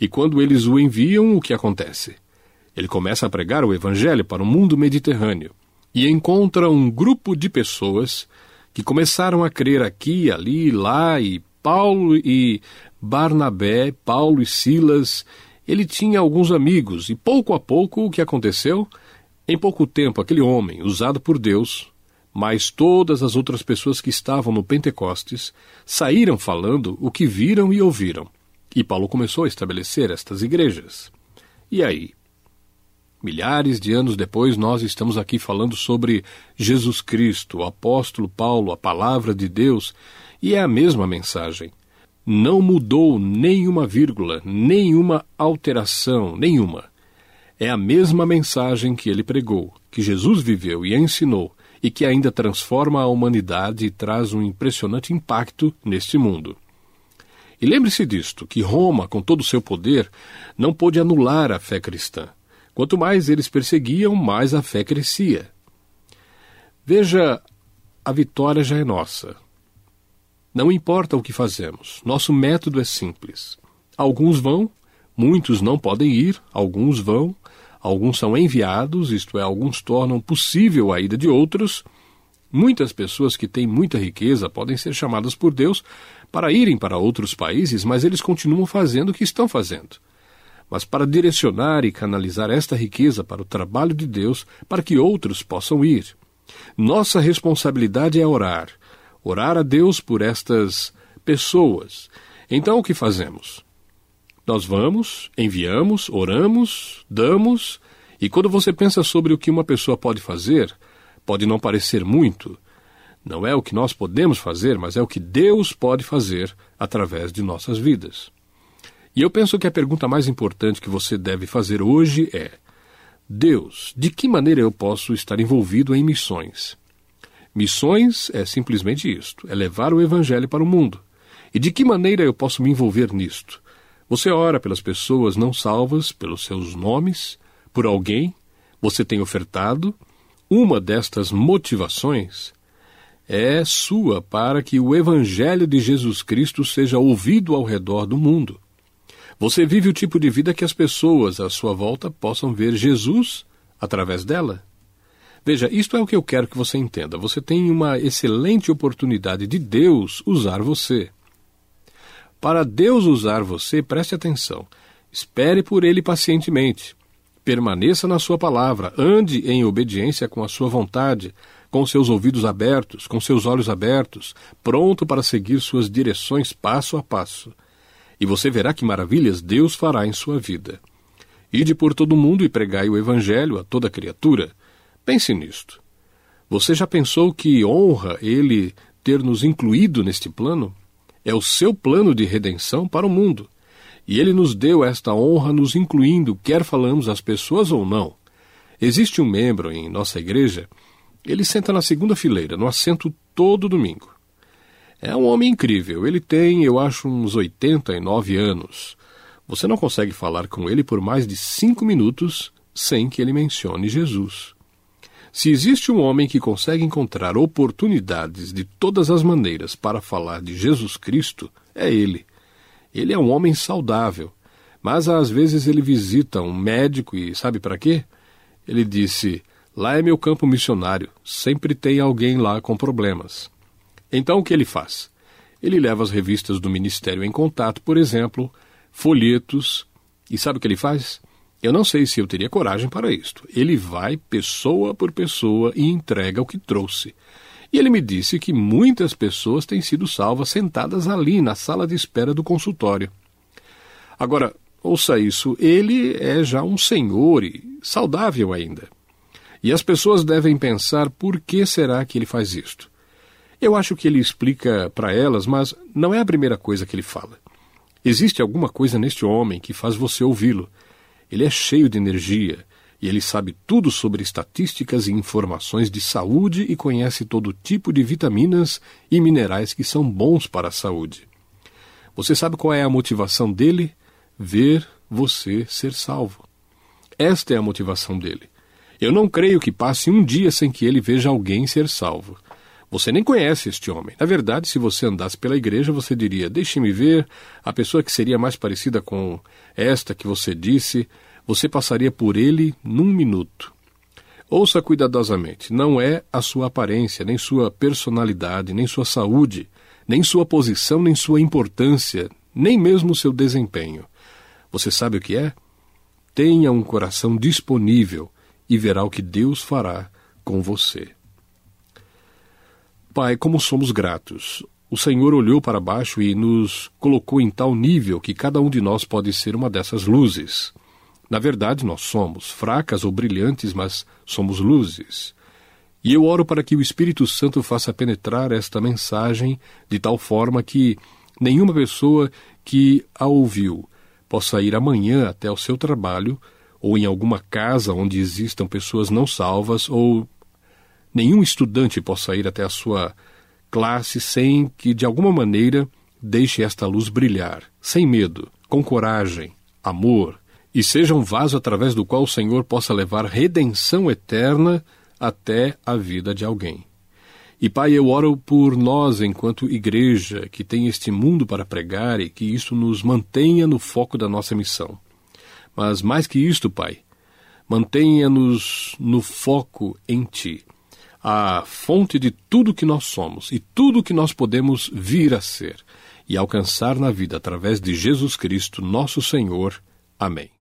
E quando eles o enviam, o que acontece? Ele começa a pregar o evangelho para o mundo mediterrâneo e encontra um grupo de pessoas que começaram a crer aqui, ali, lá, e Paulo e Barnabé, Paulo e Silas, ele tinha alguns amigos, e pouco a pouco o que aconteceu? Em pouco tempo, aquele homem, usado por Deus, mas todas as outras pessoas que estavam no Pentecostes saíram falando o que viram e ouviram. E Paulo começou a estabelecer estas igrejas. E aí? Milhares de anos depois, nós estamos aqui falando sobre Jesus Cristo, o apóstolo Paulo, a palavra de Deus, e é a mesma mensagem. Não mudou nenhuma vírgula, nenhuma alteração, nenhuma. É a mesma mensagem que ele pregou, que Jesus viveu e ensinou, e que ainda transforma a humanidade e traz um impressionante impacto neste mundo. E lembre-se disto, que Roma, com todo o seu poder, não pôde anular a fé cristã. Quanto mais eles perseguiam, mais a fé crescia. Veja, a vitória já é nossa. Não importa o que fazemos, nosso método é simples. Alguns vão, muitos não podem ir, alguns vão, alguns são enviados, isto é, alguns tornam possível a ida de outros. Muitas pessoas que têm muita riqueza podem ser chamadas por Deus para irem para outros países, mas eles continuam fazendo o que estão fazendo mas para direcionar e canalizar esta riqueza para o trabalho de Deus, para que outros possam ir. Nossa responsabilidade é orar, orar a Deus por estas pessoas. Então o que fazemos? Nós vamos, enviamos, oramos, damos, e quando você pensa sobre o que uma pessoa pode fazer, pode não parecer muito. Não é o que nós podemos fazer, mas é o que Deus pode fazer através de nossas vidas. E eu penso que a pergunta mais importante que você deve fazer hoje é: Deus, de que maneira eu posso estar envolvido em missões? Missões é simplesmente isto: é levar o Evangelho para o mundo. E de que maneira eu posso me envolver nisto? Você ora pelas pessoas não salvas, pelos seus nomes, por alguém, você tem ofertado. Uma destas motivações é sua para que o Evangelho de Jesus Cristo seja ouvido ao redor do mundo. Você vive o tipo de vida que as pessoas à sua volta possam ver Jesus através dela? Veja, isto é o que eu quero que você entenda. Você tem uma excelente oportunidade de Deus usar você. Para Deus usar você, preste atenção. Espere por Ele pacientemente. Permaneça na Sua palavra. Ande em obediência com a Sua vontade, com seus ouvidos abertos, com seus olhos abertos, pronto para seguir Suas direções passo a passo e você verá que maravilhas Deus fará em sua vida. Ide por todo mundo e pregai o Evangelho a toda criatura. Pense nisto. Você já pensou que honra Ele ter nos incluído neste plano? É o seu plano de redenção para o mundo. E Ele nos deu esta honra nos incluindo, quer falamos às pessoas ou não. Existe um membro em nossa igreja, ele senta na segunda fileira, no assento todo domingo. É um homem incrível. Ele tem, eu acho, uns 89 anos. Você não consegue falar com ele por mais de cinco minutos sem que ele mencione Jesus. Se existe um homem que consegue encontrar oportunidades de todas as maneiras para falar de Jesus Cristo, é ele. Ele é um homem saudável, mas às vezes ele visita um médico e sabe para quê? Ele disse: Lá é meu campo missionário, sempre tem alguém lá com problemas. Então o que ele faz? Ele leva as revistas do Ministério em contato, por exemplo, folhetos, e sabe o que ele faz? Eu não sei se eu teria coragem para isto. Ele vai pessoa por pessoa e entrega o que trouxe. E ele me disse que muitas pessoas têm sido salvas sentadas ali na sala de espera do consultório. Agora, ouça isso, ele é já um senhor e saudável ainda. E as pessoas devem pensar por que será que ele faz isto. Eu acho que ele explica para elas, mas não é a primeira coisa que ele fala. Existe alguma coisa neste homem que faz você ouvi-lo. Ele é cheio de energia E ele sabe tudo sobre estatísticas e informações de saúde e conhece todo tipo de vitaminas e minerais que são bons para a saúde. Você sabe qual é a motivação dele? Ver você ser salvo. Esta é a motivação dele. Eu não creio que passe um dia sem que ele veja alguém ser salvo. Você nem conhece este homem. Na verdade, se você andasse pela igreja, você diria: Deixe-me ver a pessoa que seria mais parecida com esta que você disse. Você passaria por ele num minuto. Ouça cuidadosamente: não é a sua aparência, nem sua personalidade, nem sua saúde, nem sua posição, nem sua importância, nem mesmo seu desempenho. Você sabe o que é? Tenha um coração disponível e verá o que Deus fará com você. Pai, como somos gratos. O Senhor olhou para baixo e nos colocou em tal nível que cada um de nós pode ser uma dessas luzes. Na verdade, nós somos fracas ou brilhantes, mas somos luzes. E eu oro para que o Espírito Santo faça penetrar esta mensagem de tal forma que nenhuma pessoa que a ouviu possa ir amanhã até o seu trabalho ou em alguma casa onde existam pessoas não salvas, ou nenhum estudante possa ir até a sua classe sem que, de alguma maneira, deixe esta luz brilhar, sem medo, com coragem, amor, e seja um vaso através do qual o Senhor possa levar redenção eterna até a vida de alguém. E Pai, eu oro por nós enquanto igreja que tem este mundo para pregar e que isso nos mantenha no foco da nossa missão. Mas mais que isto, Pai, mantenha-nos no foco em Ti, a fonte de tudo que nós somos e tudo que nós podemos vir a ser e alcançar na vida através de Jesus Cristo, nosso Senhor. Amém.